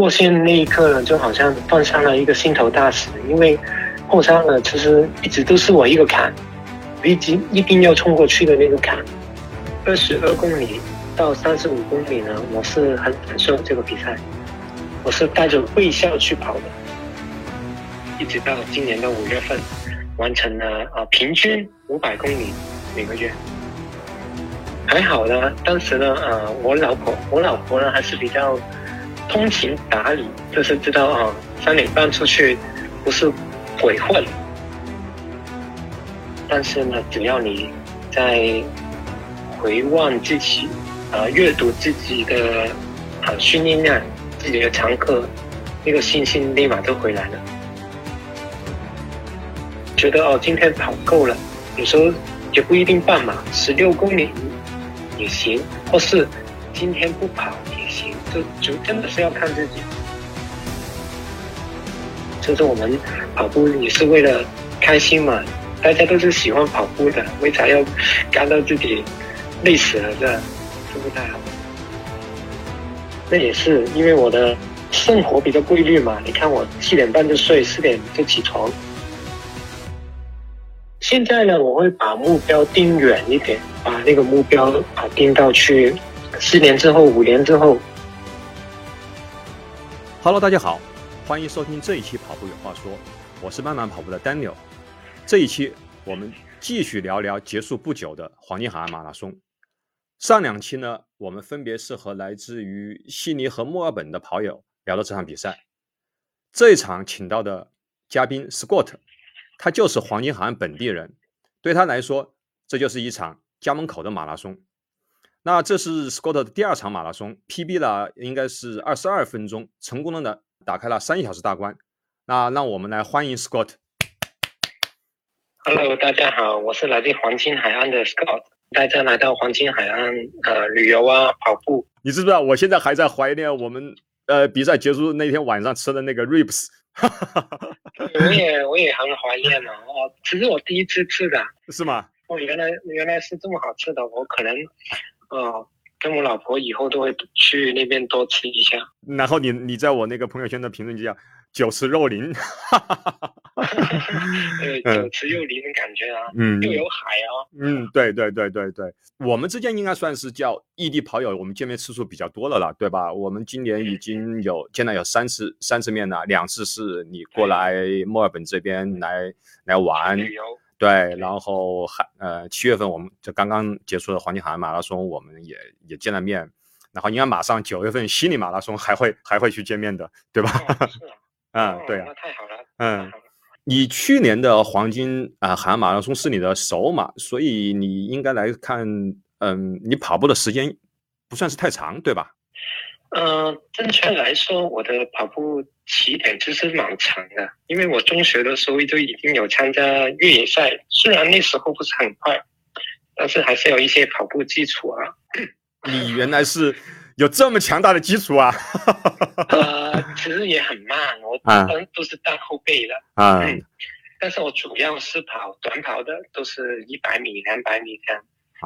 过线那一刻呢，就好像放上了一个心头大石，因为后山呢，其实一直都是我一个坎，一定一定要冲过去的那个坎。二十二公里到三十五公里呢，我是很享受这个比赛，我是带着微笑去跑的，一直到今年的五月份，完成了啊平均五百公里每个月。还好呢，当时呢，呃，我老婆，我老婆呢还是比较通情达理，就是知道啊，三点半出去不是鬼混。但是呢，只要你在回望自己，呃，阅读自己的呃训练量、自己的常客，那个信心立马就回来了。觉得哦，今天跑够了，有时候也不一定半马，十六公里。也行，或是今天不跑，就就真的是要看自己。就是我们跑步也是为了开心嘛，大家都是喜欢跑步的，为啥要干到自己累死了？这这不太好。那也是因为我的生活比较规律嘛，你看我七点半就睡，四点就起床。现在呢，我会把目标定远一点，把那个目标啊定到去四年之后、五年之后。Hello，大家好，欢迎收听这一期《跑步有话说》，我是慢慢跑步的 Daniel。这一期我们继续聊聊结束不久的黄金海岸马拉松。上两期呢，我们分别是和来自于悉尼和墨尔本的跑友聊了这场比赛。这一场请到的嘉宾 Scott。他就是黄金海岸本地人，对他来说，这就是一场家门口的马拉松。那这是 Scott 的第二场马拉松，PB 了应该是二十二分钟，成功的呢打开了三小时大关。那让我们来欢迎 Scott。Hello，大家好，我是来自黄金海岸的 Scott，大家来到黄金海岸呃旅游啊跑步。你知不知道我现在还在怀念我们呃比赛结束那天晚上吃的那个 ribs。哈哈哈哈哈！我也我也很怀念嘛，哦，其实我第一次吃的，是吗？哦，原来原来是这么好吃的，我可能，哦，跟我老婆以后都会去那边多吃一下。然后你你在我那个朋友圈的评论就叫“酒池肉林 ”，哈哈哈哈哈。对，酒池肉林的感觉啊，嗯，又有海啊，嗯，对对对对对，我们之间应该算是叫异地跑友，我们见面次数比较多了了，对吧？我们今年已经有见了有三次三次面了，两次是你过来墨尔本这边来来玩旅游。对，然后还呃七月份我们就刚刚结束了黄金海岸马拉松，我们也也见了面，然后应该马上九月份悉尼马拉松还会还会去见面的，对吧？是啊，嗯，对啊，那太好了，嗯，你去年的黄金啊海岸马拉松是你的首马，所以你应该来看，嗯，你跑步的时间不算是太长，对吧？嗯，正确来说，我的跑步起点其实蛮长的，因为我中学的时候就已经有参加越野赛，虽然那时候不是很快，但是还是有一些跑步基础啊。你原来是有这么强大的基础啊？呃，其实也很慢，我都是当后背的啊。但是我主要是跑短跑的，都是一百米、两百米这样，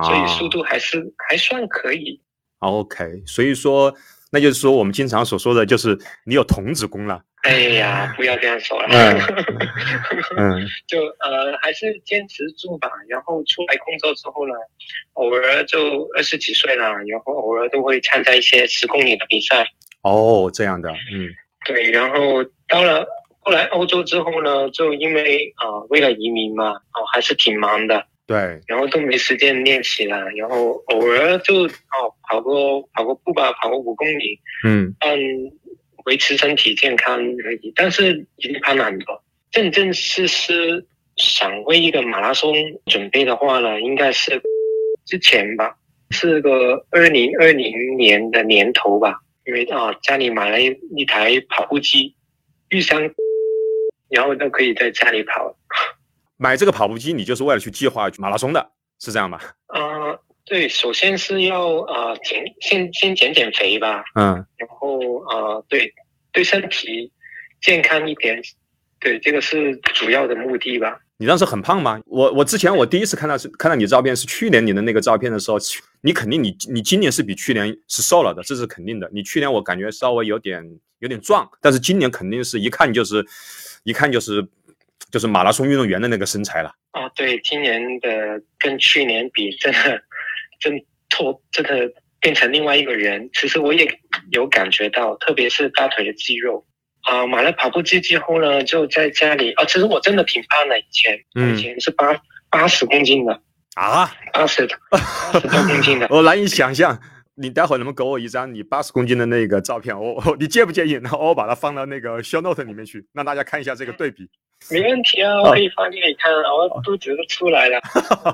所以速度还是还算可以。OK，所以说。那就是说，我们经常所说的就是你有童子功了。哎呀，不要这样说了。嗯，就呃，还是坚持住吧。然后出来工作之后呢，偶尔就二十几岁了，然后偶尔都会参加一些十公里的比赛。哦，这样的，嗯，对。然后到了后来欧洲之后呢，就因为啊，为了移民嘛，哦，还是挺忙的。对，然后都没时间练习了，然后偶尔就哦跑个跑个步吧，跑个五公里，嗯，嗯，维持身体健康而已。但是已经胖了很多，正正式式想为一个马拉松准备的话呢，应该是之前吧，是个二零二零年的年头吧，因为啊家里买了一一台跑步机，预算，然后都可以在家里跑。买这个跑步机，你就是为了去计划马拉松的，是这样吗？啊，对，首先是要啊减，先先减减肥吧。嗯。然后啊，对，对身体健康一点，对，这个是主要的目的吧。你当时很胖吗？我我之前我第一次看到是看到你照片是去年你的那个照片的时候，你肯定你你今年是比去年是瘦了的，这是肯定的。你去年我感觉稍微有点有点壮，但是今年肯定是一看就是一看就是就是马拉松运动员的那个身材了。啊，对，今年的跟去年比，真的真脱真的变成另外一个人。其实我也有感觉到，特别是大腿的肌肉。啊，买了跑步机之后呢，就在家里啊。其实我真的挺胖的，以前，以前是八八十公斤的啊，八十八十多公斤的，我难以想象。你待会儿能不能给我一张你八十公斤的那个照片？我我你介不介意？然后我把它放到那个 show note 里面去，让大家看一下这个对比。没问题啊，我可以发给你看，我肚子都出来了。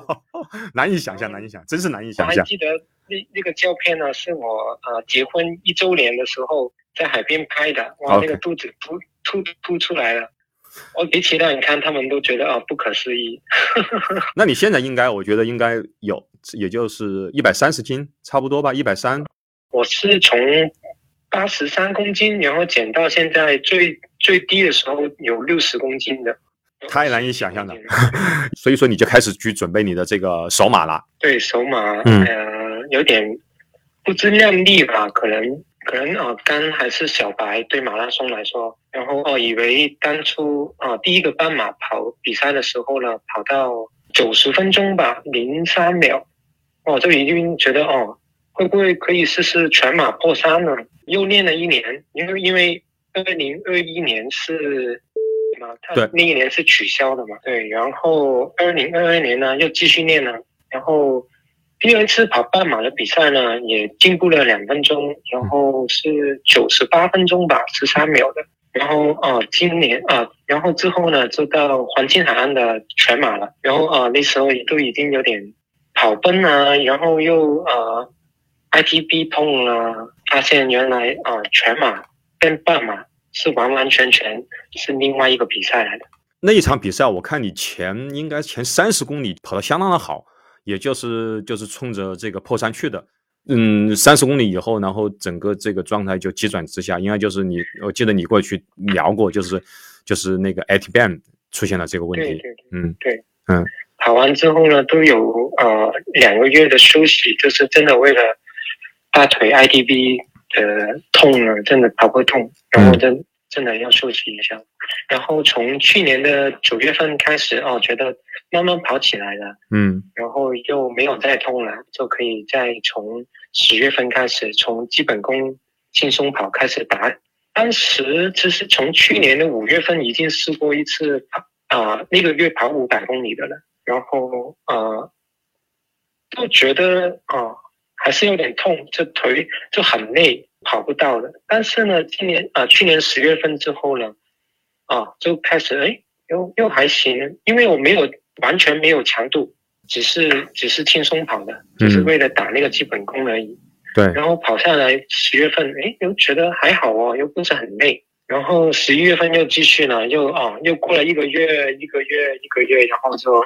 难以想象，难以想，真是难以想象。我还记得那那个照片呢，是我啊结婚一周年的时候。在海边拍的，哇，那个肚子突突突出来了，我比其他人看，他们都觉得啊不可思议。那你现在应该，我觉得应该有，也就是一百三十斤，差不多吧，一百三。我是从八十三公斤，然后减到现在最最低的时候有六十公斤的，太难以想象了。所以说你就开始去准备你的这个手马了。对，手马，呃，有点不自量力吧，可能。可能啊，刚还是小白，对马拉松来说，然后哦，以为当初啊，第一个半马跑比赛的时候呢，跑到九十分钟吧，零三秒，哦，就已经觉得哦，会不会可以试试全马破三呢？又练了一年，因为因为二零二一年是嘛，他那一年是取消的嘛，对，然后二零二二年呢又继续练了，然后。第二次跑半马的比赛呢，也进步了两分钟，然后是九十八分钟吧，十三秒的。然后啊，今年啊，然后之后呢，就到黄金海岸的全马了。然后啊，那时候也都已经有点跑奔啊，然后又啊，ITB 痛了，发现原来啊，全马跟半马是完完全全是另外一个比赛来的。那一场比赛，我看你前应该前三十公里跑得相当的好。也就是就是冲着这个破三去的，嗯，三十公里以后，然后整个这个状态就急转直下，应该就是你，我记得你过去聊过，就是就是那个 ATBM 出现了这个问题，对对嗯，对，嗯，跑完之后呢，都有呃两个月的休息，就是真的为了大腿 ITB 的痛了，真的跑不动，然后真真的要休息一下，然后从去年的九月份开始，哦，觉得。慢慢跑起来了，嗯，然后又没有再痛了，就可以再从十月份开始，从基本功轻松跑开始打。当时其实从去年的五月份已经试过一次跑啊，那个月跑五百公里的了，然后呃，就觉得啊还是有点痛，这腿就很累，跑不到了。但是呢，今年啊，去年十月份之后呢，啊，就开始哎，又又还行，因为我没有。完全没有强度，只是只是轻松跑的，就是为了打那个基本功而已。对，然后跑下来十月份，哎，又觉得还好哦，又不是很累。然后十一月份又继续了，又啊，又过了一个月，一个月，一个月，然后就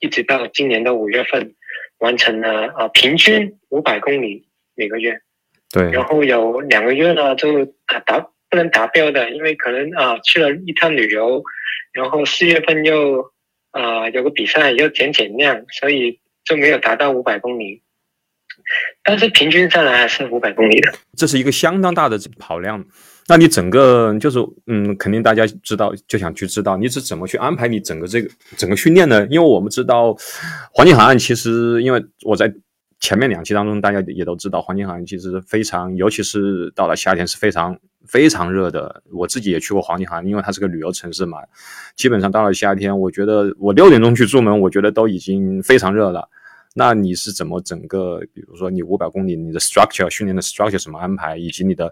一直到今年的五月份，完成了啊，平均五百公里每个月。对，然后有两个月呢，就达不能达标的，因为可能啊去了一趟旅游，然后四月份又。啊，有个比赛要减减量，所以就没有达到五百公里，但是平均下来还是五百公里的。这是一个相当大的跑量，那你整个就是嗯，肯定大家知道就想去知道你是怎么去安排你整个这个整个训练呢？因为我们知道黄金海岸其实，因为我在前面两期当中，大家也都知道黄金海岸其实非常，尤其是到了夏天是非常。非常热的，我自己也去过黄金海岸，因为它是个旅游城市嘛。基本上到了夏天，我觉得我六点钟去出门，我觉得都已经非常热了。那你是怎么整个，比如说你五百公里，你的 structure 训练的 structure 怎么安排，以及你的，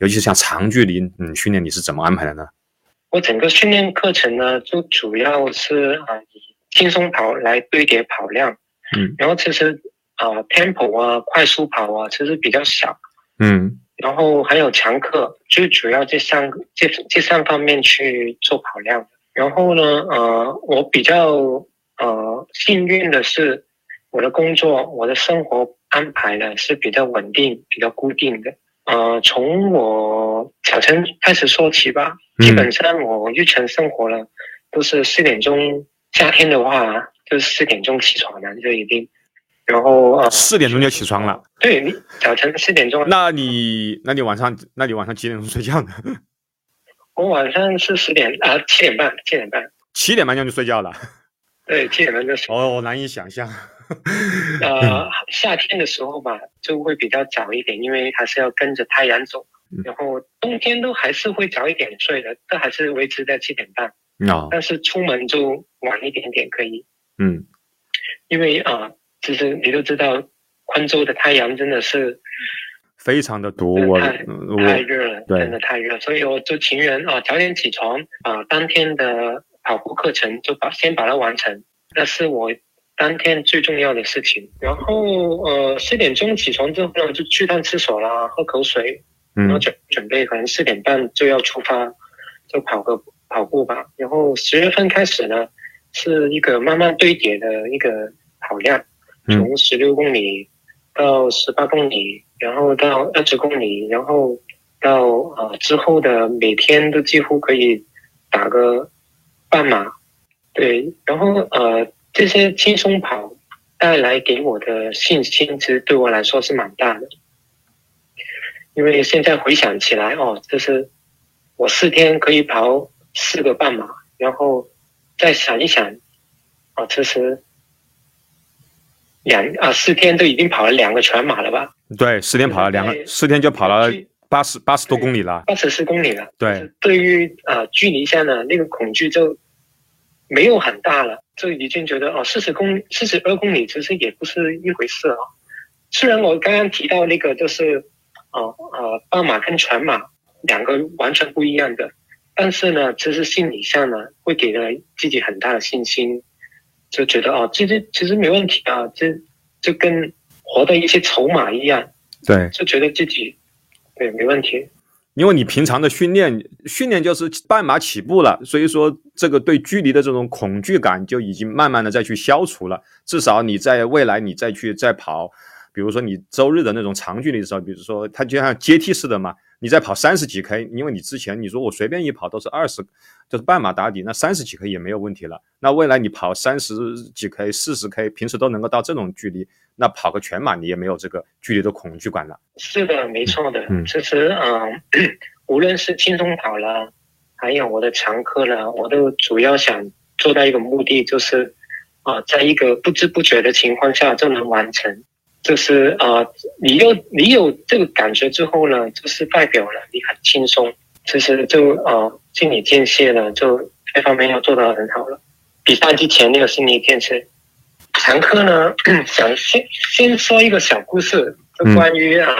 尤其是像长距离嗯训练，你是怎么安排的呢？我整个训练课程呢，就主要是啊以轻松跑来堆叠跑量，嗯，然后其实啊 tempo 啊快速跑啊其实比较少，嗯。然后还有强课，最主要这三个这这三方面去做跑量。然后呢，呃，我比较呃幸运的是，我的工作、我的生活安排呢是比较稳定、比较固定的。呃，从我早晨开始说起吧。嗯基本上我日常生活呢，都是四点钟。夏天的话，就是四点钟起床了，就已经。然后呃，四点钟就起床了。对，你早晨四点钟。那你那你晚上那你晚上几点钟睡觉呢？我晚上是十点啊，七点半，七点半。七点半就睡觉了。对，七点半就睡。哦，难以想象。呃，夏天的时候吧，就会比较早一点，因为还是要跟着太阳走。嗯。然后冬天都还是会早一点睡的，都还是维持在七点半。哦，但是出门就晚一点点可以，嗯，因为啊、其实你都知道，昆州的太阳真的是非常的毒，我太太热了，真的太热，所以我就情愿啊早点起床啊，当天的跑步课程就把先把它完成，那是我当天最重要的事情。然后呃四点钟起床之后呢，就去趟厕所啦，喝口水，然后嗯准准备可能四点半就要出发，就跑个跑步吧。然后十月份开始呢，是一个慢慢堆叠的一个跑量，嗯从十六公里到十八公里，然后到二十公里，然后到呃之后的每天都几乎可以打个半马，对，然后呃这些轻松跑带来给我的信心，其实对我来说是蛮大的。因为现在回想起来，哦，就是我四天可以跑四个半马，然后再想一想，哦，其实两啊四天都已经跑了两个全马了吧，对，四天跑了两个，四天就跑了八十八十多公里了。八十四公里了。对对于啊距离上呢那个恐惧就没有很大了，就已经觉得哦四十公四十二公里其实也不是一回事哦。虽然我刚刚提到那个就是哦呃半马跟全马两个完全不一样的，但是呢，其实心理上呢会给了自己很大的信心，就觉得哦其实其实没问题啊，这就跟活的一些筹码一样，对，就觉得自己对没问题。因为你平常的训练，训练就是半马起步了，所以说这个对距离的这种恐惧感就已经慢慢的再去消除了。至少你在未来你再去再跑，比如说你周日的那种长距离的时候，比如说它就像阶梯式的嘛，你在跑三十几 K，因为你之前你说我随便一跑都是二十，就是半马打底，那三十几 K 也没有问题了。那未来你跑三十几 K、四十 K，平时都能够到这种距离，那跑个全马你也没有这个距离的恐惧感了。是的，没错的。嗯其实，嗯、无论是轻松跑了，还有我的常客了，我都主要想做到一个目的，就是啊、在一个不知不觉的情况下就能完成。就是啊、你有你有这个感觉之后呢，就是代表了你很轻松，其实就呃心理建设呢，就这方面要做得很好了。比赛之前那个心理建设，常科呢，想先先说一个小故事，就关于啊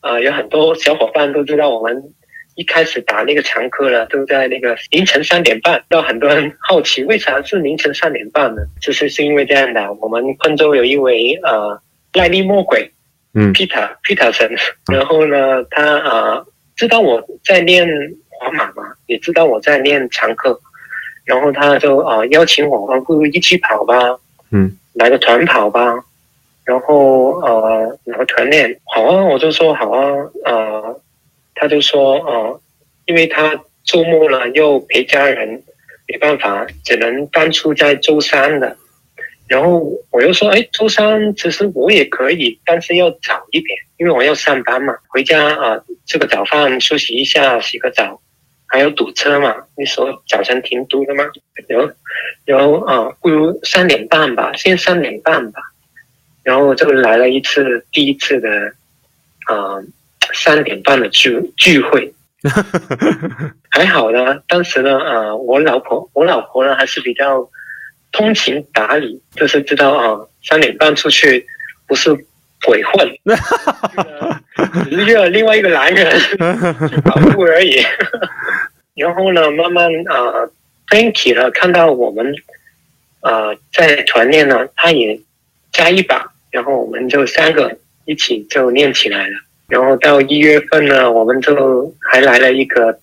啊、有很多小伙伴都知道，我们一开始打那个常科了，都在那个凌晨三点半，让很多人好奇为啥是凌晨三点半呢？就是是因为这样的，我们昆州有一位呃赖利魔鬼嗯。Peter Peterson，然后呢，他啊知道我在练皇马嘛，也知道我在练常客，然后他就啊邀请我，啊不如一起跑吧，嗯，来个团跑吧，然后呃然后团练，好啊，我就说好啊，呃，他就说呃，因为他周末了又陪家人，没办法，只能当初在周三的。然后我又说，哎，周三其实我也可以，但是要早一点，因为我要上班嘛，回家啊、吃个早饭，休息一下，洗个澡，还有堵车嘛，那时候早晨挺堵的嘛。然后，然后啊、不如三点半吧，先三点半吧。然后就来了一次第一次的啊三点半的聚聚会，还好呢。当时呢，啊，我老婆，我老婆呢还是比较通情达理，就是知道啊，三点半出去不是鬼混，只是约了另外一个男人去跑步而已。然后呢，慢慢啊，，thank you 了，看到我们啊在团练呢，他也加一把，然后我们就三个一起就练起来了。然后到一月份呢，我们就还来了一个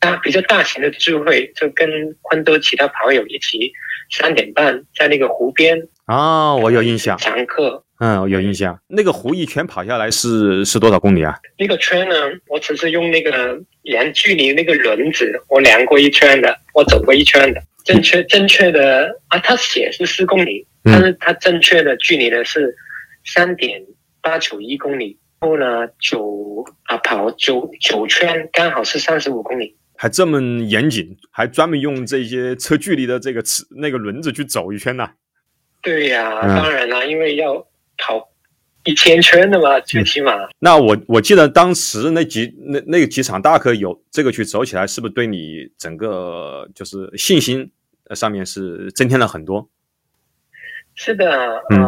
大比较大型的聚会，就跟昆州其他跑友一起三点半在那个湖边啊，我有印象，常客，嗯，我有印象。那个湖一圈跑下来是是多少公里啊？那个圈呢，我只是用那个量距离那个轮子，我量过一圈的，我走过一圈的，正确正确的啊，他写是四公里，但是它正确的距离呢是三点八九一公里。后呢，九啊跑九九圈，刚好是三十五公里，还这么严谨，还专门用这些测距离的这个尺那个轮子去走一圈呢。对呀，当然了，因为要跑一千圈的嘛，最起码。那我我记得当时那几那那个几场大课有这个去走起来，是不是对你整个就是信心上面是增添了很多？是的，嗯。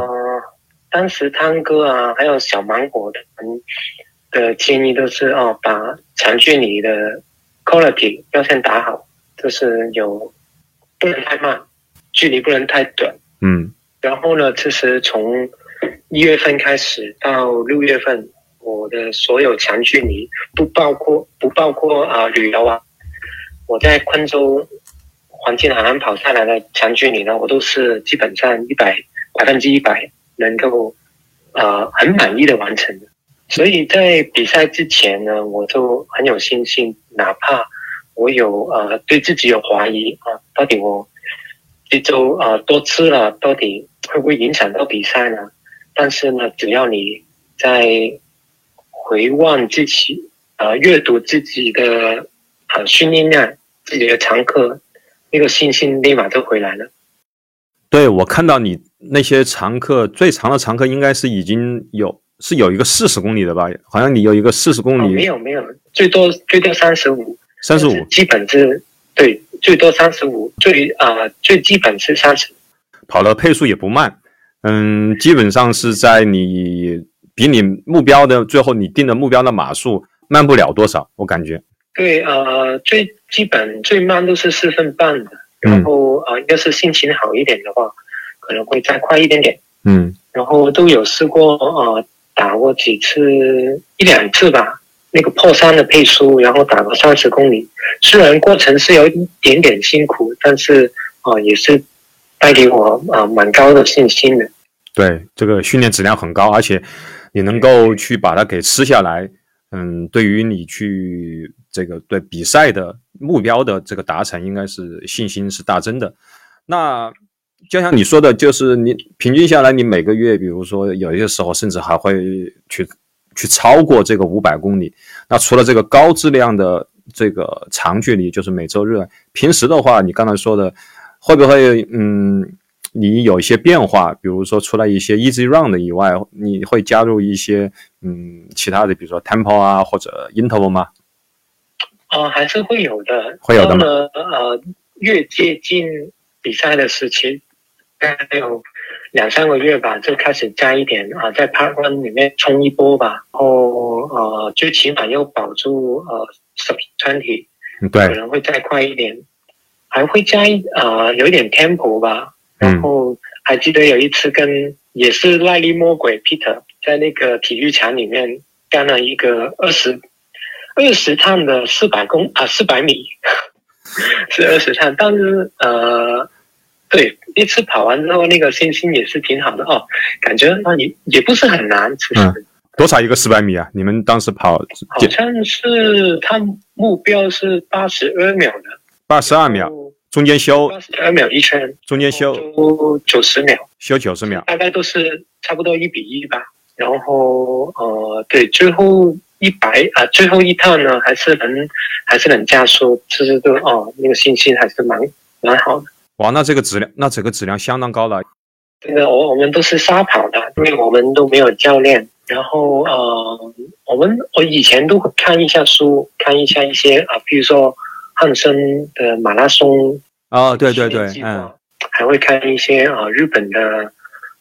当时汤哥啊，还有小芒果的的建议都是哦，把长距离的 quality 要先打好，就是有不能太慢，距离不能太短。嗯。然后呢，其实从一月份开始到六月份，我的所有长距离不包括不包括啊旅游啊，我在昆州黄金海岸跑下来的长距离呢，我都是基本上一百百分之一百。能够，呃，很满意的完成的，所以在比赛之前呢，我就很有信心，哪怕我有呃对自己有怀疑啊，到底我这周啊多吃了，到底会不会影响到比赛呢？但是呢，只要你在回望自己，啊，阅读自己的呃训练量，自己的常客，那个信心立马就回来了。对，我看到你那些常客，最长的常客应该是已经有是有一个四十公里的吧？好像你有一个四十公里，没有没有，最多最多三十五，三十五，基本是对，最多三十五，最啊最基本是三十，跑的配速也不慢，嗯，基本上是在你比你目标的最后你定的目标的码数慢不了多少，我感觉。对，呃，最基本最慢都是四分半的。然后啊，要是心情好一点的话，可能会再快一点点。嗯，然后都有试过啊，打过几次一两次吧，那个破三的配速，然后打个三十公里。虽然过程是有一点点辛苦，但是啊，也是带给我啊蛮高的信心的。对，这个训练质量很高，而且你能够去把它给吃下来。嗯，对于你去这个对比赛的目标的这个达成，应该是信心是大增的。那就像你说的，就是你平均下来，你每个月，比如说有一些时候，甚至还会去去超过这个五百公里。那除了这个高质量的这个长距离，就是每周日，平时的话，你刚才说的会不会嗯？你有一些变化，比如说除了一些 easy run 的以外，你会加入一些嗯其他的，比如说 tempo 啊或者 interval 吗？啊，还是会有的。会有的吗？呃，越接近比赛的时期，大概有两三个月吧，就开始加一点啊，在 part one 里面冲一波吧，然后呃，最起码要保住呃 sub twenty，对，可能会再快一点，还会加一啊有一点 tempo 吧。然后还记得有一次跟也是赖力魔鬼 Peter 在那个体育场里面干了一个二十二十趟的四百公啊四百米，是二十趟，但是呃对一次跑完之后那个信心也是挺好的哦，感觉那也也不是很难，其实多少一个四百米啊？你们当时跑好像是他目标是八十二秒的，八十二秒。中间休八十二秒一圈，中间休九十秒，休九十秒，大概都是差不多一比一吧。然后呃，对，最后一百啊，最后一趟呢，还是能还是能加速，其实都哦，那个信心还是蛮蛮好的。哇，那这个质量，那这个质量相当高了。这个我我们都是沙跑的，因为我们都没有教练。然后呃，我们我以前都会看一下书，看一下一些啊，比如说。汉森的马拉松哦，对对对，嗯，还会看一些啊日本的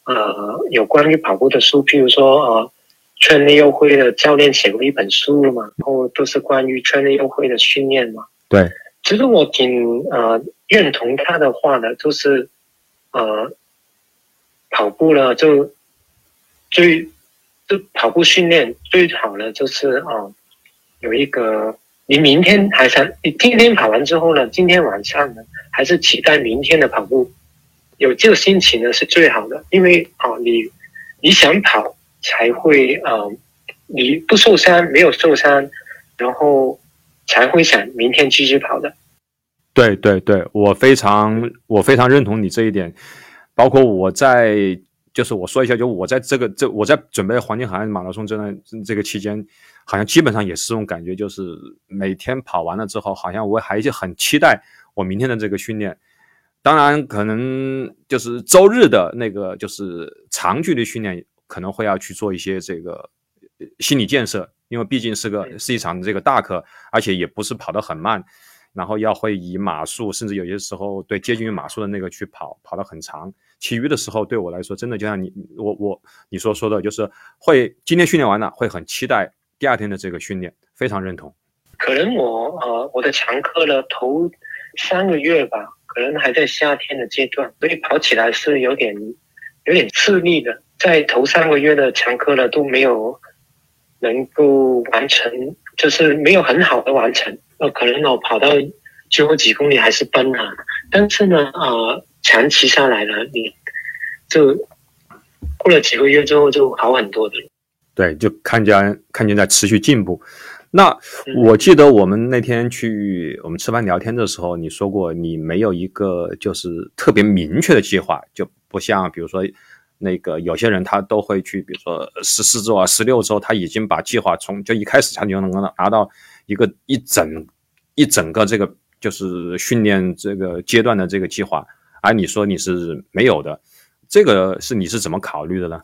呃有关于跑步的书，譬如说啊圈内优惠的教练写过一本书嘛，然后都是关于圈内优惠的训练嘛。对，其实我挺呃认同他的话呢，就是呃跑步了就最就跑步训练最好呢就是啊有一个。你明天还想你今天跑完之后呢？今天晚上呢，还是期待明天的跑步？有这个心情呢是最好的，因为啊，你你想跑才会啊，你不受伤，没有受伤，然后才会想明天继续跑的。对对对，我非常我非常认同你这一点，包括我在就是我说一下，就我在这个这我在准备黄金海岸马拉松这段这个期间，好像基本上也是这种感觉，就是每天跑完了之后，好像我还是很期待我明天的这个训练。当然，可能就是周日的那个就是长距离训练，可能会要去做一些这个心理建设，因为毕竟是个是一场这个大课，而且也不是跑得很慢。然后要会以马术，甚至有些时候对接近于马术的那个去跑，跑得很长。其余的时候对我来说，真的就像你我我你所说的，就是会今天训练完了，会很期待第二天的这个训练，非常认同。可能我呃我的强课呢头三个月吧，可能还在夏天的阶段，所以跑起来是有点有点吃力的。在头三个月的强科呢都没有能够完成，就是没有很好的完成。呃，可能我跑到最后几公里还是奔了，但是呢，呃，长期下来了，你就过了几个月之后就好很多的。对，就看见看见在持续进步。那我记得我们那天去我们吃饭聊天的时候，你说过你没有一个就是特别明确的计划，就不像比如说那个有些人他都会去，比如说十四周啊、十六周，他已经把计划从就一开始他就能够拿到。一个一整一整个这个就是训练这个阶段的这个计划，而你说你是没有的，这个是你是怎么考虑的呢？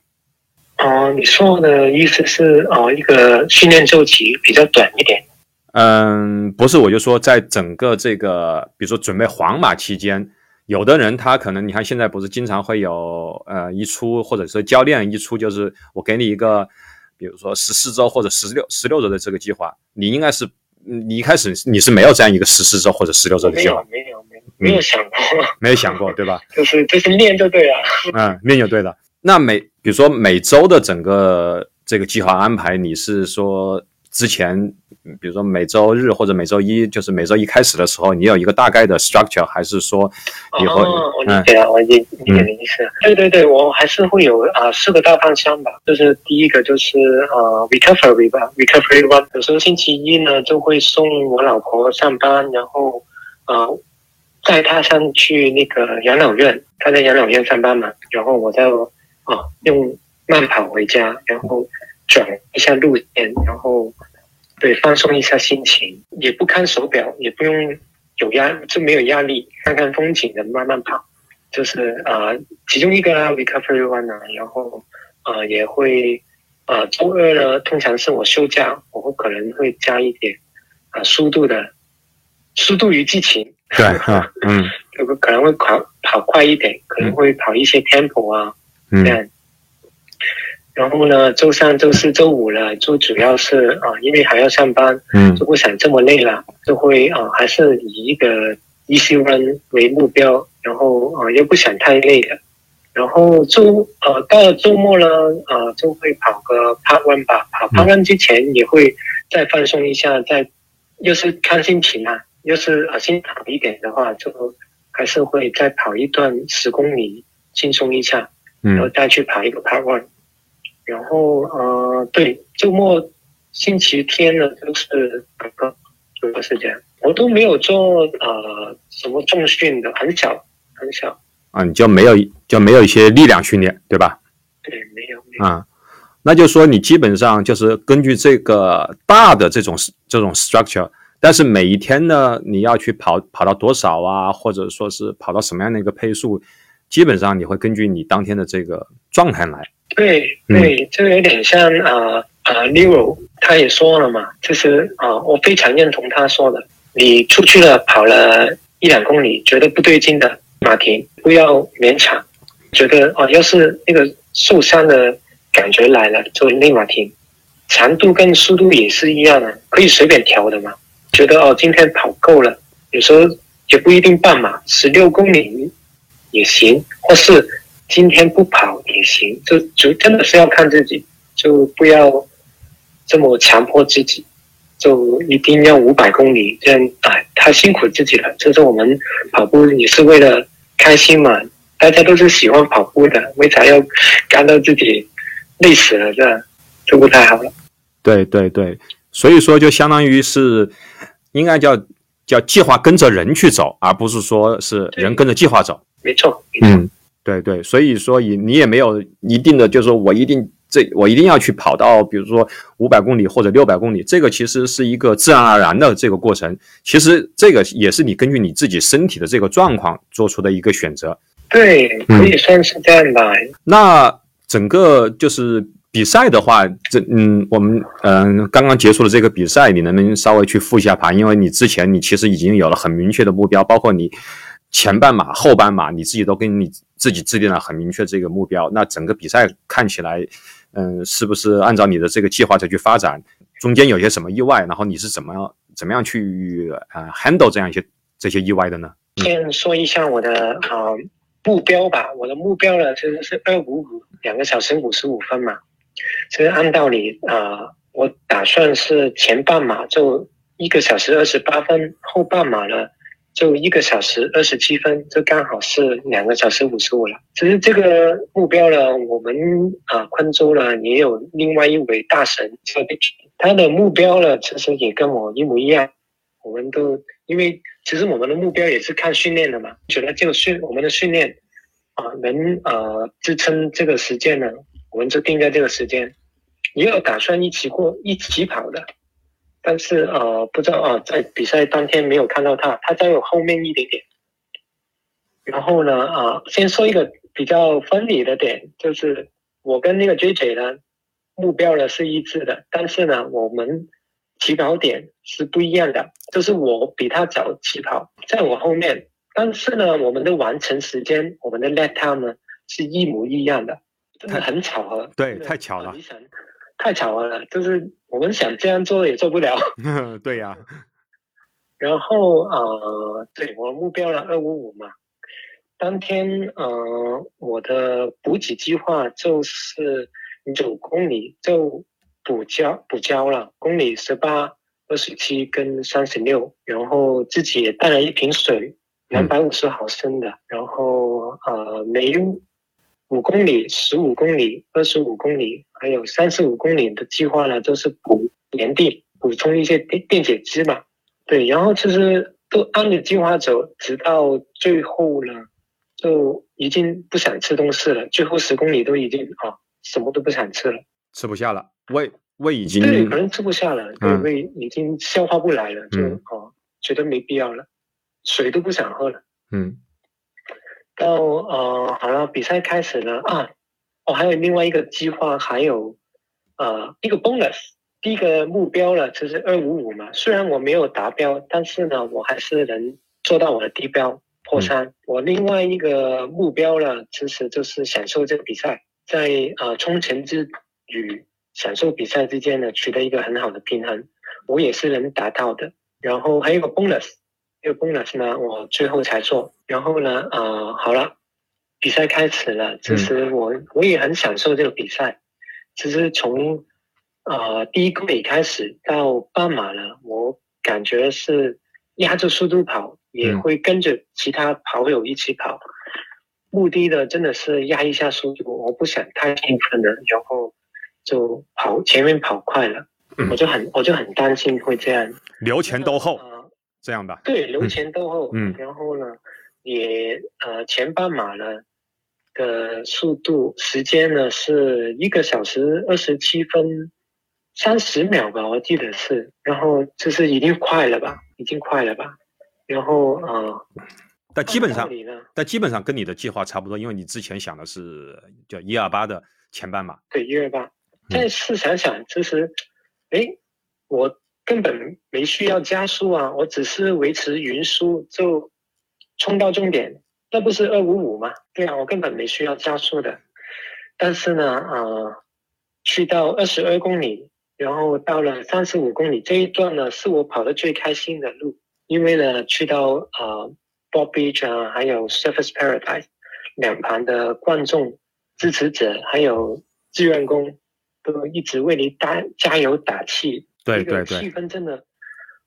哦，你说的意思是哦，一个训练周期比较短一点。嗯，不是，我就说在整个这个，比如说准备皇马期间，有的人他可能你看现在不是经常会有呃一出，或者说教练一出，就是我给你一个。比如说十四周或者十六十六周的这个计划，你应该是你一开始你是没有这样一个十四周或者十六周的计划，没有没有没有想过，没有想过对吧？就是就是练就对了，嗯，练就对了。那每比如说每周的整个这个计划安排，你是说？之前，比如说每周日或者每周一，就是每周一开始的时候，你有一个大概的 structure，还是说以后？哦，我理解了，我理解你的意思。对对对，我还是会有啊四个大方向吧。就是第一个就是呃 recovery 吧，recovery one。有时候星期一呢，就会送我老婆上班，然后呃带她上去那个养老院，她在养老院上班嘛，然后我再啊用慢跑回家，然后。转一下路线，然后对放松一下心情，也不看手表，也不用有压，就没有压力，看看风景的慢慢跑，就是啊，其中一个 recovery one 啊，然后啊也会啊周二呢，通常是我休假，我会可能会加一点啊速度的，速度与激情，对啊，嗯，有个可能会跑跑快一点，可能会跑一些 tempo 啊，这样。然后呢，周三、周四周五呢，就主要是啊，因为还要上班，嗯，就不想这么累了，就会啊，还是以一个 easy run 为目标，然后啊，又不想太累了。然后周呃到了周末呢，啊，就会跑个 part one 吧。跑 part one 之前也会再放松一下，再又是看心情啊，又是啊心情好一点的话，就还是会再跑一段十公里，轻松一下，然后再去跑一个 part one。然后呃，对，周末星期天呢，都是刚刚主要时间，我都没有做呃什么重训的，很小很小啊，你就没有就没有一些力量训练，对吧？对，没有没有啊，那就说你基本上就是根据这个大的这种这种 structure，但是每一天呢，你要去跑跑到多少啊，或者说是跑到什么样的一个配速，基本上你会根据你当天的这个状态来。对对，就有点像啊啊，Nero 他也说了嘛，就是啊，我非常认同他说的，你出去了跑了一两公里，觉得不对劲的，马停，不要勉强，觉得哦，要是那个受伤的感觉来了，就立马停。长度跟速度也是一样的，可以随便调的嘛。觉得哦，今天跑够了，有时候也不一定半马，十六公里也行，或是。今天不跑也行，就就真的是要看自己，就不要这么强迫自己。就一定要五百公里，这样啊，太辛苦自己了。就是我们跑步也是为了开心嘛，大家都是喜欢跑步的，为啥要干到自己累死了？这就不太好了。对对对，所以说就相当于是应该叫叫计划跟着人去走，而不是说是人跟着计划走。没错，嗯，对对，所以说你你也没有一定的，就是说我一定。这我一定要去跑到，比如说五百公里或者六百公里，这个其实是一个自然而然的这个过程。其实这个也是你根据你自己身体的这个状况做出的一个选择。对，可以算是这样吧。那整个就是比赛的话，这嗯，我们嗯刚刚结束了这个比赛，你能不能稍微去复一下盘？因为你之前你其实已经有了很明确的目标，包括你前半马、后半马，你自己都跟你自己制定了很明确这个目标。那整个比赛看起来。嗯，是不是按照你的这个计划再去发展？中间有些什么意外？然后你是怎么样怎么样去呃 handle 这样一些这些意外的呢？先说一下我的啊目标吧。我的目标呢其实是二五五两个小时五十五分嘛。其实按道理啊，我打算是前半马就一个小时二十八分，后半马呢。就一个小时二十七分，这刚好是两个小时五十五了。其实这个目标呢，我们啊昆州呢也有另外一位大神，他的目标呢其实也跟我一模一样。我们都因为其实我们的目标也是看训练的嘛，觉得就训我们的训练啊能呃支撑这个时间呢，我们就定在这个时间，也有打算一起过一起跑的。但是呃，不知道啊，在比赛当天没有看到他，他在我后面一点点。然后呢，啊，先说一个比较分离的点，就是我跟那个 J J 呢，目标呢是一致的，但是呢，我们起跑点是不一样的，就是我比他早起跑，在我后面，但是呢，我们的完成时间，我们的 let time 呢是一模一样的，真的很巧合，对，太巧了。太巧合了，就是我们想这样做也做不了。对呀。然后呃，对我目标了，二五五嘛。当天呃，我的补给计划就是九公里就补交补交了，公里十八、二十七跟三十六，然后自己也带了一瓶水，两百五十毫升的，然后呃，每五公里、十五公里、二十五公里，还有三十五公里的计划呢，都是补盐地，补充一些电电解质嘛。对，然后其实都按着计划走，直到最后呢，就已经不想吃东西了。最后十公里都已经啊，什么都不想吃了，吃不下了，胃胃已经对，可能吃不下了，对，胃已经消化不来了，就啊，觉得没必要了，水都不想喝了，嗯。到呃，好了，比赛开始了啊！哦，还有另外一个计划，还有呃一个 bonus，第一个目标了，就是二五五嘛。虽然我没有达标，但是呢，我还是能做到我的低标破三。我另外一个目标呢，其实就是享受这个比赛，在呃冲前之与享受比赛之间呢，取得一个很好的平衡，我也是能达到的。然后还有个 bonus。这个 bonus 呢，我最后才做。然后呢，呃，好了，比赛开始了。其实我我也很享受这个比赛。其实从呃第一公里开始到半马了，我感觉是压着速度跑，也会跟着其他跑友一起跑。目的的，真的是压一下速度，我不想太兴奋了，然后就跑前面跑快了，我就很我就很担心会这样留前斗后。这样吧，对，留前斗后，嗯，然后呢，也呃前半马呢的速度时间呢是一个小时二十七分三十秒吧，我记得是，然后就是已经快了吧，已经快了吧，然后呃，但基本上，但基本上跟你的计划差不多，因为你之前想的是叫一二八的前半马，对，一二八，但是想想其实，哎，我。根本没需要加速啊，我只是维持匀速就冲到终点，那不是二五五吗？对啊，我根本没需要加速的。但是呢，啊，去到二十二公里，然后到了三十五公里这一段呢，是我跑的最开心的路，因为呢，去到啊 Bob Beach 啊，还有 Surface Paradise 两旁的观众、支持者还有志愿工都一直为你打加油打气。对那个对对气氛真的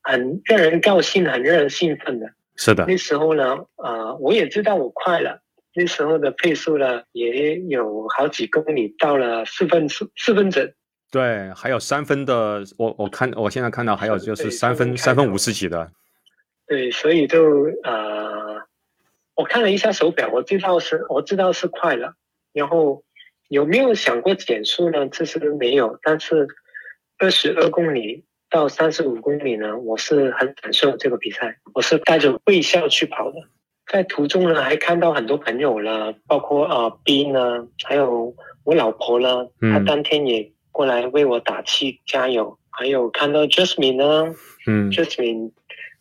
很让人高兴，很让人兴奋的。是的，那时候呢，呃，我也知道我快了。那时候的配速呢，也有好几公里到了四分四四分整。对，还有三分的，我我看我现在看到还有就是三分三分五十几的，对，所以就呃，我看了一下手表，我知道是我知道是快了。然后有没有想过减速呢？其实没有，但是二十二公里到三十五公里呢，我是很享受这个比赛，我是带着微笑去跑的。在途中呢，还看到很多朋友了，包括呃 B 呢，还有我老婆呢，嗯她当天也过来为我打气加油。还有看到 Jasmine 呢，嗯 Jasmine，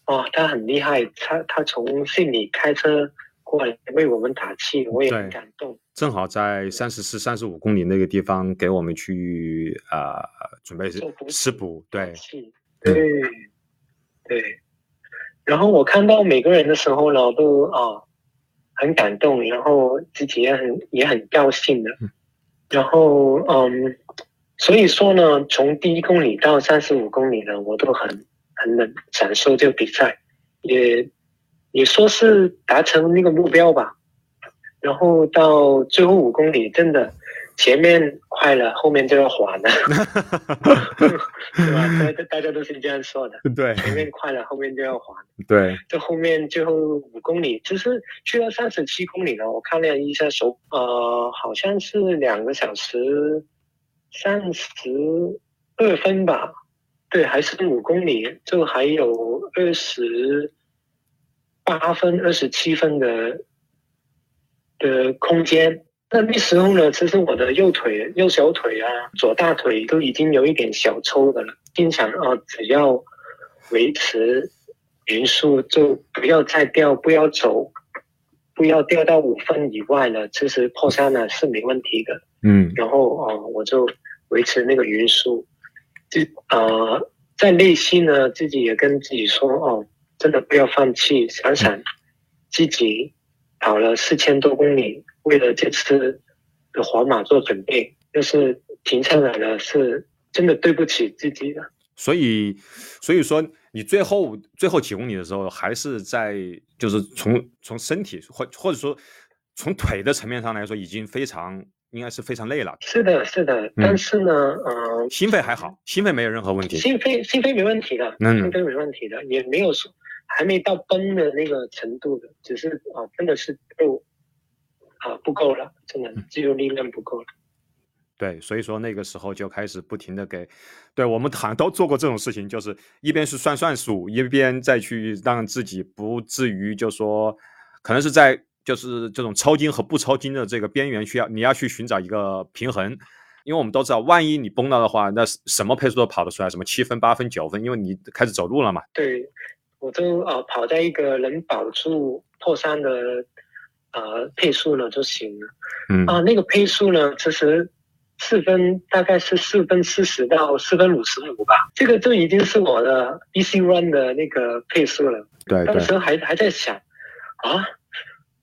哦，她很厉害，她她从悉尼开车过来为我们打气，我也很感动。正好在三十四、三十五公里那个地方给我们去呃准备做补给吃补，对对对。然后我看到每个人的时候呢，都啊、很感动，然后自己也很也很高兴的。然后嗯，所以说呢，从第一公里到三十五公里呢，我都很很能享受这个比赛，也也说是达成那个目标吧。然后到最后五公里，真的前面快了，后面就要缓了，对吧？大家大家都是这样说的，对前面快了，后面就要缓。对，这后面最后五公里，其实去了三十七公里了，我看了一下手，呃，好像是两个小时三十二分吧。对，还是五公里，就还有二十八分、二十七分的的空间。那那时候呢，其实我的右腿、右小腿啊、左大腿都已经有一点小抽的了。经常啊，只要维持匀速，就不要再掉，不要走，不要掉到五分以外了，其实破三呢是没问题的。嗯然后啊、我就维持那个匀速，就呃，在内心呢，自己也跟自己说哦，真的不要放弃，想想自己跑了四千多公里，为了这次的皇马做准备，就是停下来了，是真的对不起自己的。所以所以说你最后最后几公里的时候，还是在就是从从身体或或者说从腿的层面上来说，已经非常应该是非常累了，是的，是的，但是呢，呃，心肺还好，心肺没有任何问题，心肺心肺没问题的，嗯。心肺没问题的，也没有说还没到崩的那个程度的，只是啊、真的是够啊、不够了，真的肌肉力量不够了。对，所以说那个时候就开始不停的给，对我们好像都做过这种事情，就是一边是算算数，一边再去让自己不至于就说，可能是在就是这种超精和不超精的这个边缘，需要你要去寻找一个平衡，因为我们都知道，万一你崩了的话，那什么配速都跑得出来，什么七分、八分、九分，因为你开始走路了嘛。对，我就啊、跑在一个能保住破三的呃配速呢就行了。嗯啊，那个配速呢，其实四分大概是四分四十到四分五十五吧，这个就已经是我的 BC Run 的那个配速了。对对当时还还在想啊，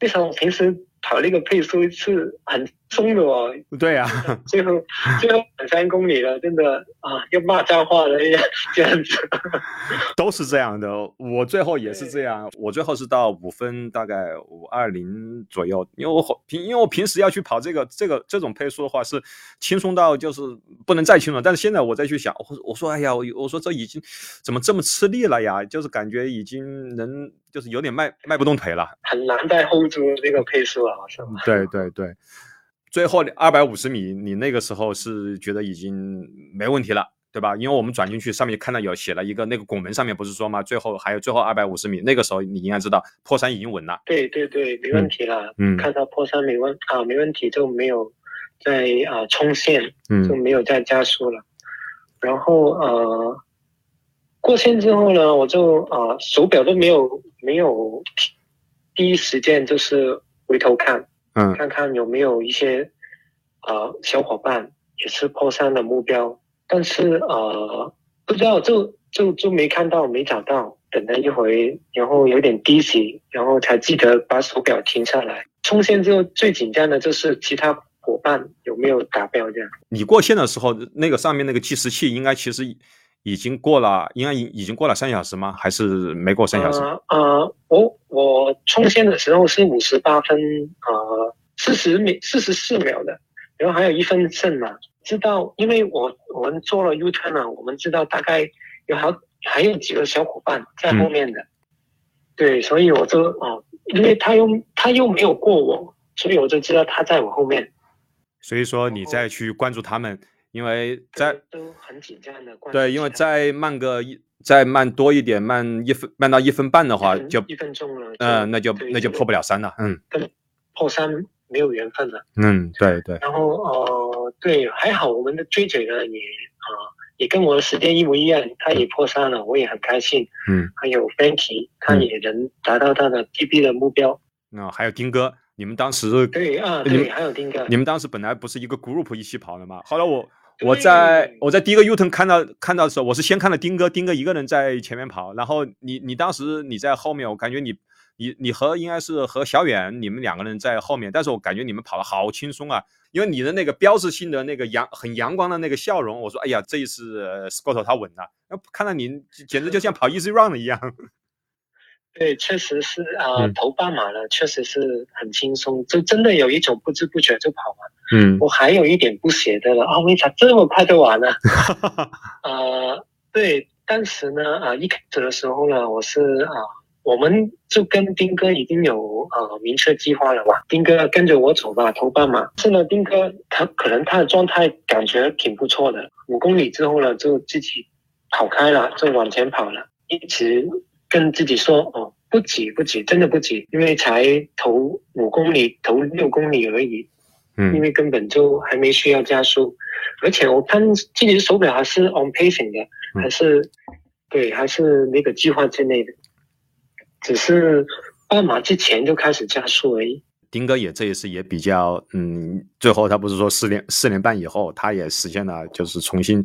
为什么我平时跑那个配速是很松的哦？对啊，最后最后两三公里了，真的啊，又骂脏话了，呀，这样子。都是这样的。我最后也是这样，我最后是到五分大概五二零左右，因为我平因为我平时要去跑这个这个这种配速的话是轻松到就是不能再轻松。但是现在我再去想，我我说哎呀，我我说这已经怎么这么吃力了呀？就是感觉已经能就是有点迈迈不动腿了。很难再 hold 住这个配速了，好像。对对对，最后二百五十米，你那个时候是觉得已经没问题了，对吧？因为我们转进去，上面看到有写了一个那个拱门上面不是说吗？最后还有最后二百五十米，那个时候你应该知道破三已经稳了。对对对，没问题了。嗯看到破三没问啊，没问题就没有再啊冲线，就嗯没有再加速了。然后呃，过线之后呢，我就啊手表都没有没有第一时间就是回头看，嗯看看有没有一些呃小伙伴也是破三的目标，但是呃不知道就就就没看到没找到，等了一回，然后有点低级，然后才记得把手表停下来。冲线之后最紧张的就是其他伙伴有没有达标这样。你过线的时候，那个上面那个计时器应该其实已经过了，应该已已经过了三小时吗？还是没过三小时？呃，我我冲线的时候是五十八分，呃，四十秒四十四秒的，然后还有一分剩嘛。知道，因为我我们做了 U turn 了，我们知道大概有好还有几个小伙伴在后面的，对，所以我就哦，因为他又他又没有过我，所以我就知道他在我后面。所以说你再去关注他们，因为在都很紧张的。对，因为再慢个一再慢多一点，慢一分慢到一分半的话，就一分钟了。嗯，那就那就破不了三了。嗯，跟破三没有缘分了。嗯，对对。然后呃，对，还好我们的追嘴呢也啊也跟我的时间一模一样，他也破三了，我也很开心。嗯，还有 Fanky，他也能达到他的 PB 的目标。那还有丁哥。你们当时对啊，对，还有丁哥。你们当时本来不是一个 group 一起跑的吗？后来我我在我在第一个 U turn 看到看到的时候，我是先看到丁哥，丁哥一个人在前面跑，然后你你当时你在后面，我感觉你你你和应该是和小远你们两个人在后面，但是我感觉你们跑的好轻松啊，因为你的那个标志性的那个阳很阳光的那个笑容，我说哎呀，这一次 Scott 他稳了，看到你简直就像跑 easy run 一样。对，确实是啊，头半马了，确实是很轻松，就真的有一种不知不觉就跑完。嗯，我还有一点不舍得了啊，为啥这么快就完了？呃，对，当时呢，啊，一开始的时候呢，我是啊，我们就跟丁哥已经有呃明确计划了嘛，丁哥跟着我走吧，头半马。是呢，丁哥他可能他的状态感觉挺不错的，五公里之后呢，就自己跑开了，就往前跑了，一直。跟自己说哦，不急不急，真的不急，因为才投五公里、投六公里而已，嗯，因为根本就还没需要加速，而且我看自己的手表还是 on pacing 的，还是对，还是那个计划之内的，只是半马之前就开始加速而已。丁哥也这一次也比较，嗯，最后他不是说四年四年半以后，他也实现了就是重新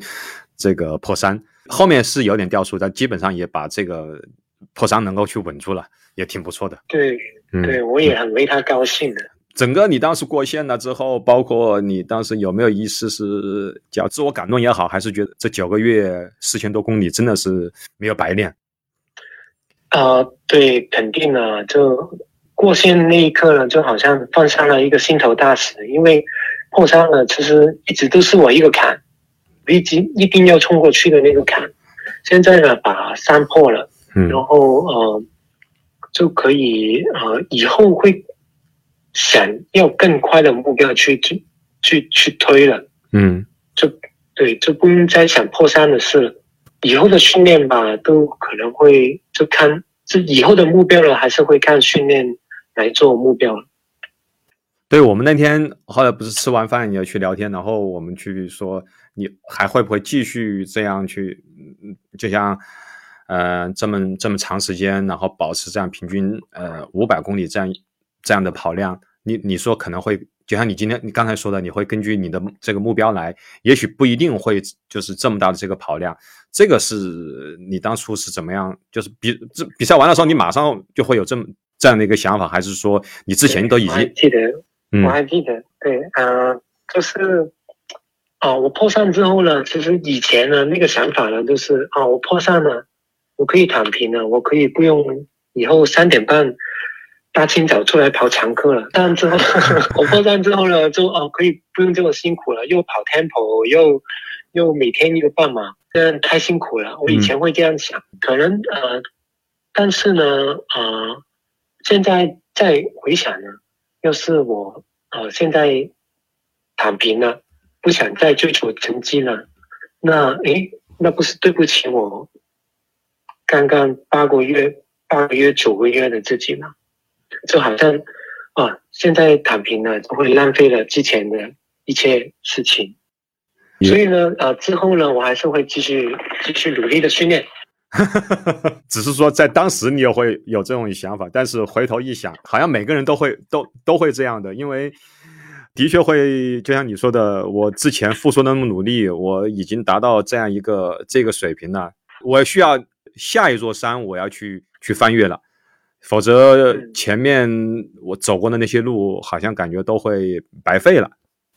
这个破三，后面是有点掉速，但基本上也把这个。破伤能够去稳住了，也挺不错的。对，对我也很为他高兴的。整个你当时过线了之后，包括你当时有没有一丝是叫自我感动也好，还是觉得这九个月四千多公里真的是没有白练？啊，对，肯定啊，就过线那一刻呢，就好像放下了一个心头大石，因为破伤了，其实一直都是我一个坎，一定一定要冲过去的那个坎。现在呢，把山破了。然后呃，就可以呃，以后会想要更快的目标去去去去推了。嗯，就对，就不用再想破三的事了。以后的训练吧，都可能会就看这以后的目标了，还是会看训练来做目标。对我们那天后来不是吃完饭要去聊天，然后我们去说你还会不会继续这样去，就像。呃，这么这么长时间，然后保持这样平均呃五百公里这样这样的跑量，你你说可能会就像你今天你刚才说的，你会根据你的这个目标来，也许不一定会就是这么大的这个跑量，这个是你当初是怎么样？就是比这比赛完的时候，你马上就会有这么这样的一个想法，还是说你之前都已经记得？我还记得，对，呃，就是啊，我破散之后呢，其实以前呢那个想法呢，就是啊，我破散了。我可以躺平了，我可以不用以后三点半大清早出来跑长课了。但之后 我破站之后呢，就哦可以不用这么辛苦了，又跑 tempo，又又每天一个半马，这样太辛苦了。我以前会这样想，可能呃，但是呢呃，现在再回想呢，要是我呃现在躺平了，不想再追求成绩了，那诶，那不是对不起我？刚刚八个月、八个月、九个月的自己嘛，就好像啊，现在躺平了，就会浪费了之前的一切事情。所以呢，呃，之后呢，我还是会继续继续努力的训练。只是说在当时你也会有这种想法，但是回头一想，好像每个人都会都都会这样的，因为的确会就像你说的，我之前付出那么努力，我已经达到这样一个这个水平了，我需要。下一座山我要去去翻越了，否则前面我走过的那些路好像感觉都会白费了。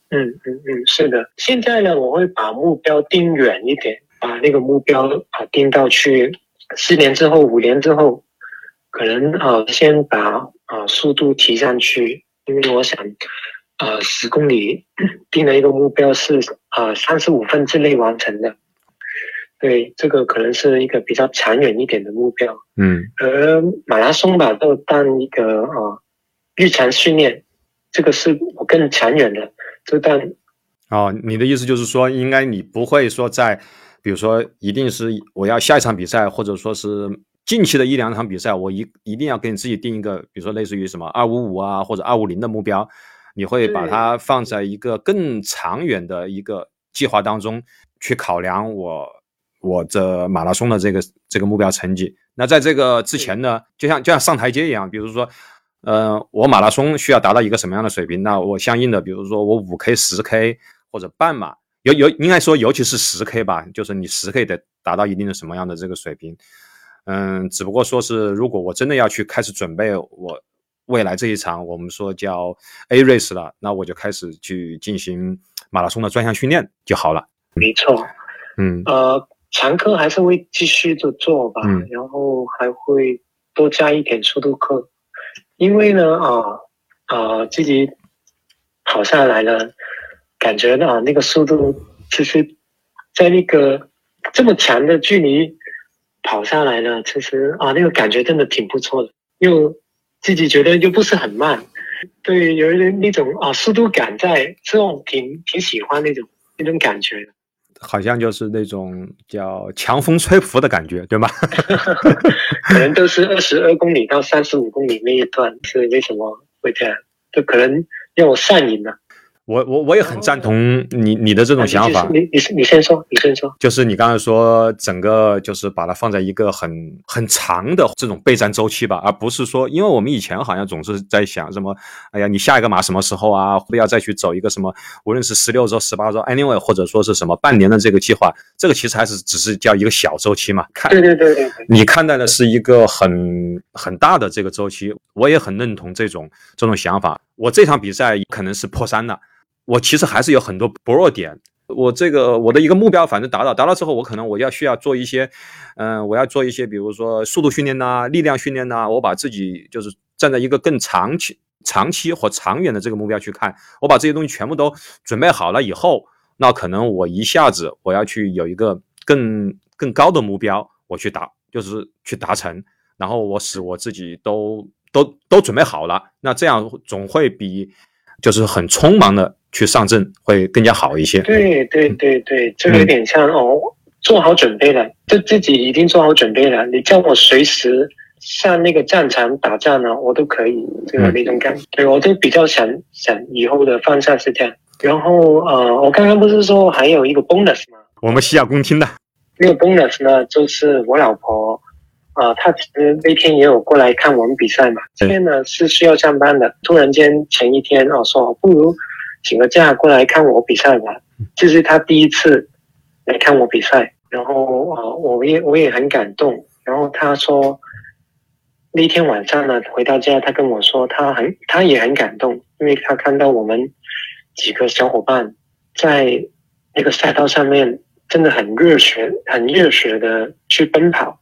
嗯嗯嗯，是的。现在呢，我会把目标定远一点，把那个目标啊定到去四年之后、五年之后，可能啊先把啊速度提上去，因为我想啊十公里定了一个目标是啊三十五分之内完成的。对，这个可能是一个比较长远一点的目标。嗯，而马拉松吧，就当一个啊日常训练，这个是我更长远的，就当。哦，你的意思就是说，应该你不会说在，比如说，一定是我要下一场比赛，或者说是近期的一两场比赛，我一一定要给你自己定一个，比如说类似于什么二五五啊或者二五零的目标，你会把它放在一个更长远的一个计划当中去考量我。我这马拉松的这个这个目标成绩，那在这个之前呢，就像就像上台阶一样，比如说，呃，我马拉松需要达到一个什么样的水平？那我相应的，比如说我五 K、十 K 或者半马，尤尤应该说尤其是十 K 吧，就是你十 K 得达到一定的什么样的这个水平？嗯，只不过说是如果我真的要去开始准备我未来这一场我们说叫 A race 了，那我就开始去进行马拉松的专项训练就好了。没错，嗯，呃。常客还是会继续的做吧，然后还会多加一点速度课，因为呢啊啊自己跑下来了，感觉啊那个速度其实，在那个这么长的距离跑下来了，其实啊那个感觉真的挺不错的，又自己觉得又不是很慢，对，有一点那种啊速度感在，这种挺挺喜欢那种那种感觉的。好像就是那种叫强风吹拂的感觉，对吗？可能都是二十二公里到三十五公里那一段，是为什么会这样？就可能让我上瘾了。我我我也很赞同你你的这种想法。你你是你先说，你先说。就是你刚才说整个就是把它放在一个很很长的这种备战周期吧，而不是说，因为我们以前好像总是在想什么，哎呀，你下一个马什么时候啊？不要再去走一个什么，无论是十六周、十八周，anyway，或者说是什么半年的这个计划，这个其实还是只是叫一个小周期嘛。看，对对对对。你看待的是一个很很大的这个周期，我也很认同这种这种想法。我这场比赛可能是破三了。我其实还是有很多薄弱点，我这个我的一个目标，反正达到，达到之后，我可能我要需要做一些，嗯，我要做一些，比如说速度训练呐，力量训练呐，我把自己就是站在一个更长期、长期或长远的这个目标去看，我把这些东西全部都准备好了以后，那可能我一下子我要去有一个更更高的目标，我去达，就是去达成，然后我使我自己都都都准备好了，那这样总会比就是很匆忙的。去上阵会更加好一些。对对对对，就有点像哦，做好准备了，就自己已经做好准备了。你叫我随时上那个战场打仗呢，我都可以，这个那种感觉。对我就比较想想以后的方向是这样。然后呃，我刚刚不是说还有一个 bonus 吗？我们洗耳恭听的。那个 bonus 呢，就是我老婆啊，她其实那天也有过来看我们比赛嘛。这边呢是需要上班的，突然间前一天哦说不如。请个假过来看我比赛吧，这是他第一次来看我比赛，然后啊，我也我也很感动。然后他说那天晚上呢，回到家，他跟我说他很他也很感动，因为他看到我们几个小伙伴在那个赛道上面真的很热血，很热血的去奔跑。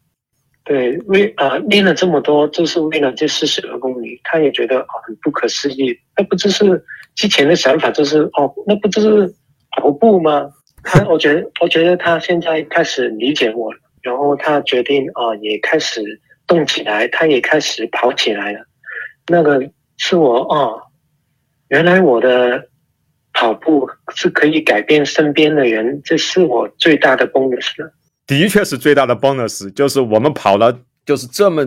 对，为啊练了这么多，就是为了这四十二公里，他也觉得啊很不可思议。那不就是？之前的想法就是哦，那不就是跑步吗？他我觉得，我觉得他现在开始理解我了，然后他决定啊，也开始动起来，他也开始跑起来了。那个是我哦，原来我的跑步是可以改变身边的人，这是我最大的 bonus 了。的确是最大的 bonus，就是我们跑了，就是这么。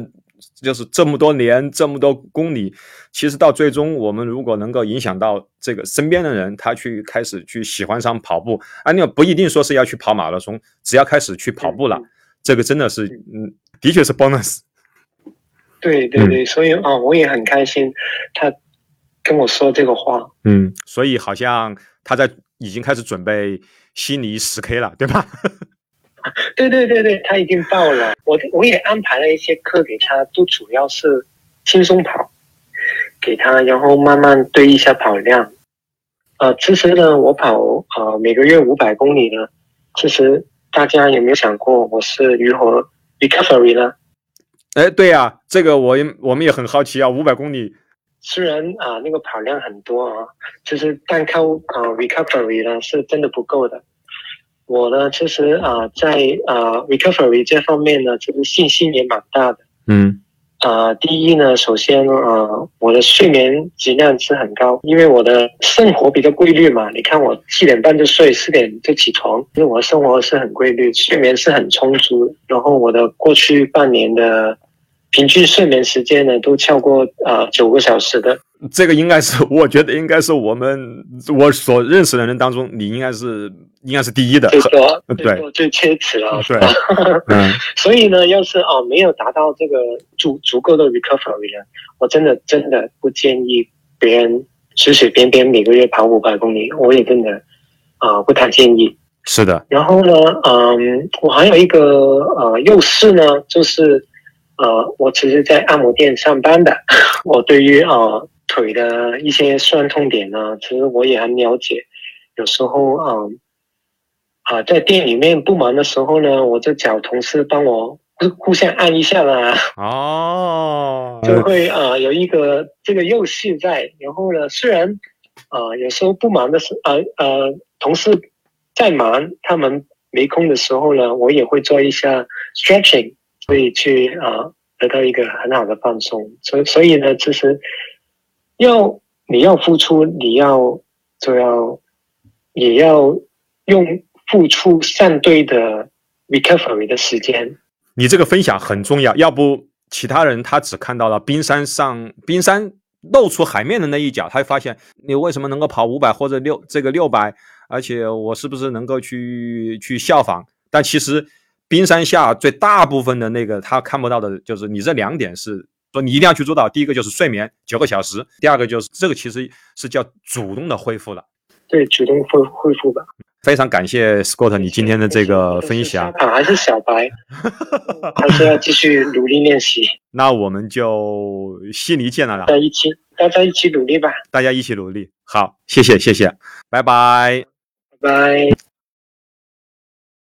就是这么多年，这么多公里，其实到最终，我们如果能够影响到这个身边的人，他去开始去喜欢上跑步，啊，那不一定说是要去跑马拉松，只要开始去跑步了，这个真的是，嗯，的确是 bonus。对对对，所以啊，我也很开心，他跟我说这个话。嗯，所以好像他在已经开始准备悉尼十 K 了，对吧？对对对对，他已经到了。我我也安排了一些课给他，都主要是轻松跑给他，然后慢慢堆一下跑量。呃，其实呢，我跑呃每个月五百公里呢，其实大家有没有想过我是如何 recovery 呢？哎，对呀，这个我也我们也很好奇啊。五百公里，虽然啊那个跑量很多啊，其实单靠啊 recovery 呢是真的不够的。我呢，其实啊在啊 recovery 这方面呢，其实信心也蛮大的。嗯。啊，第一呢，首先啊，我的睡眠质量是很高，因为我的生活比较规律嘛。你看我七点半就睡，四点就起床，因为我的生活是很规律，睡眠是很充足。然后我的过去半年的平均睡眠时间呢，都超过呃九个小时的。这个应该是，我觉得应该是我们我所认识的人当中，你应该是应该是第一的，最多，对，最奢侈了，对，嗯，所以呢，要是哦没有达到这个足足够的 recovery 呢，我真的真的不建议别人随随便便每个月跑五百公里，我也真的啊不太建议。是的，然后呢，嗯，我还有一个呃优势呢，就是呃，我其实，在按摩店上班的，我对于啊。腿的一些酸痛点呢，其实我也很了解。有时候啊啊，在店里面不忙的时候呢，我就找同事帮我互互相按一下啦。哦，就会啊有一个这个游戏在。然后呢，虽然啊有时候不忙的时啊呃同事在忙，他们没空的时候呢，我也会做一下 stretching，所以去啊得到一个很好的放松。所以所以呢，其实。要你要付出，你要就要也要用付出相对的 recovery 的时间。你这个分享很重要，要不其他人他只看到了冰山上冰山露出海面的那一角，他会发现你为什么能够跑五百或者六这个六百，而且我是不是能够去去效仿？但其实冰山下最大部分的那个他看不到的就是你这两点是。说你一定要去做到，第一个就是睡眠九个小时，第二个就是这个其实是叫主动的恢复了。对，主动恢恢复的。非常感谢 Scott 你今天的这个分享。还是小白，还是要继续努力练习。那我们就悉尼见了，大家一起，大家一起努力吧。大家一起努力，好，谢谢，谢谢，拜拜，拜拜。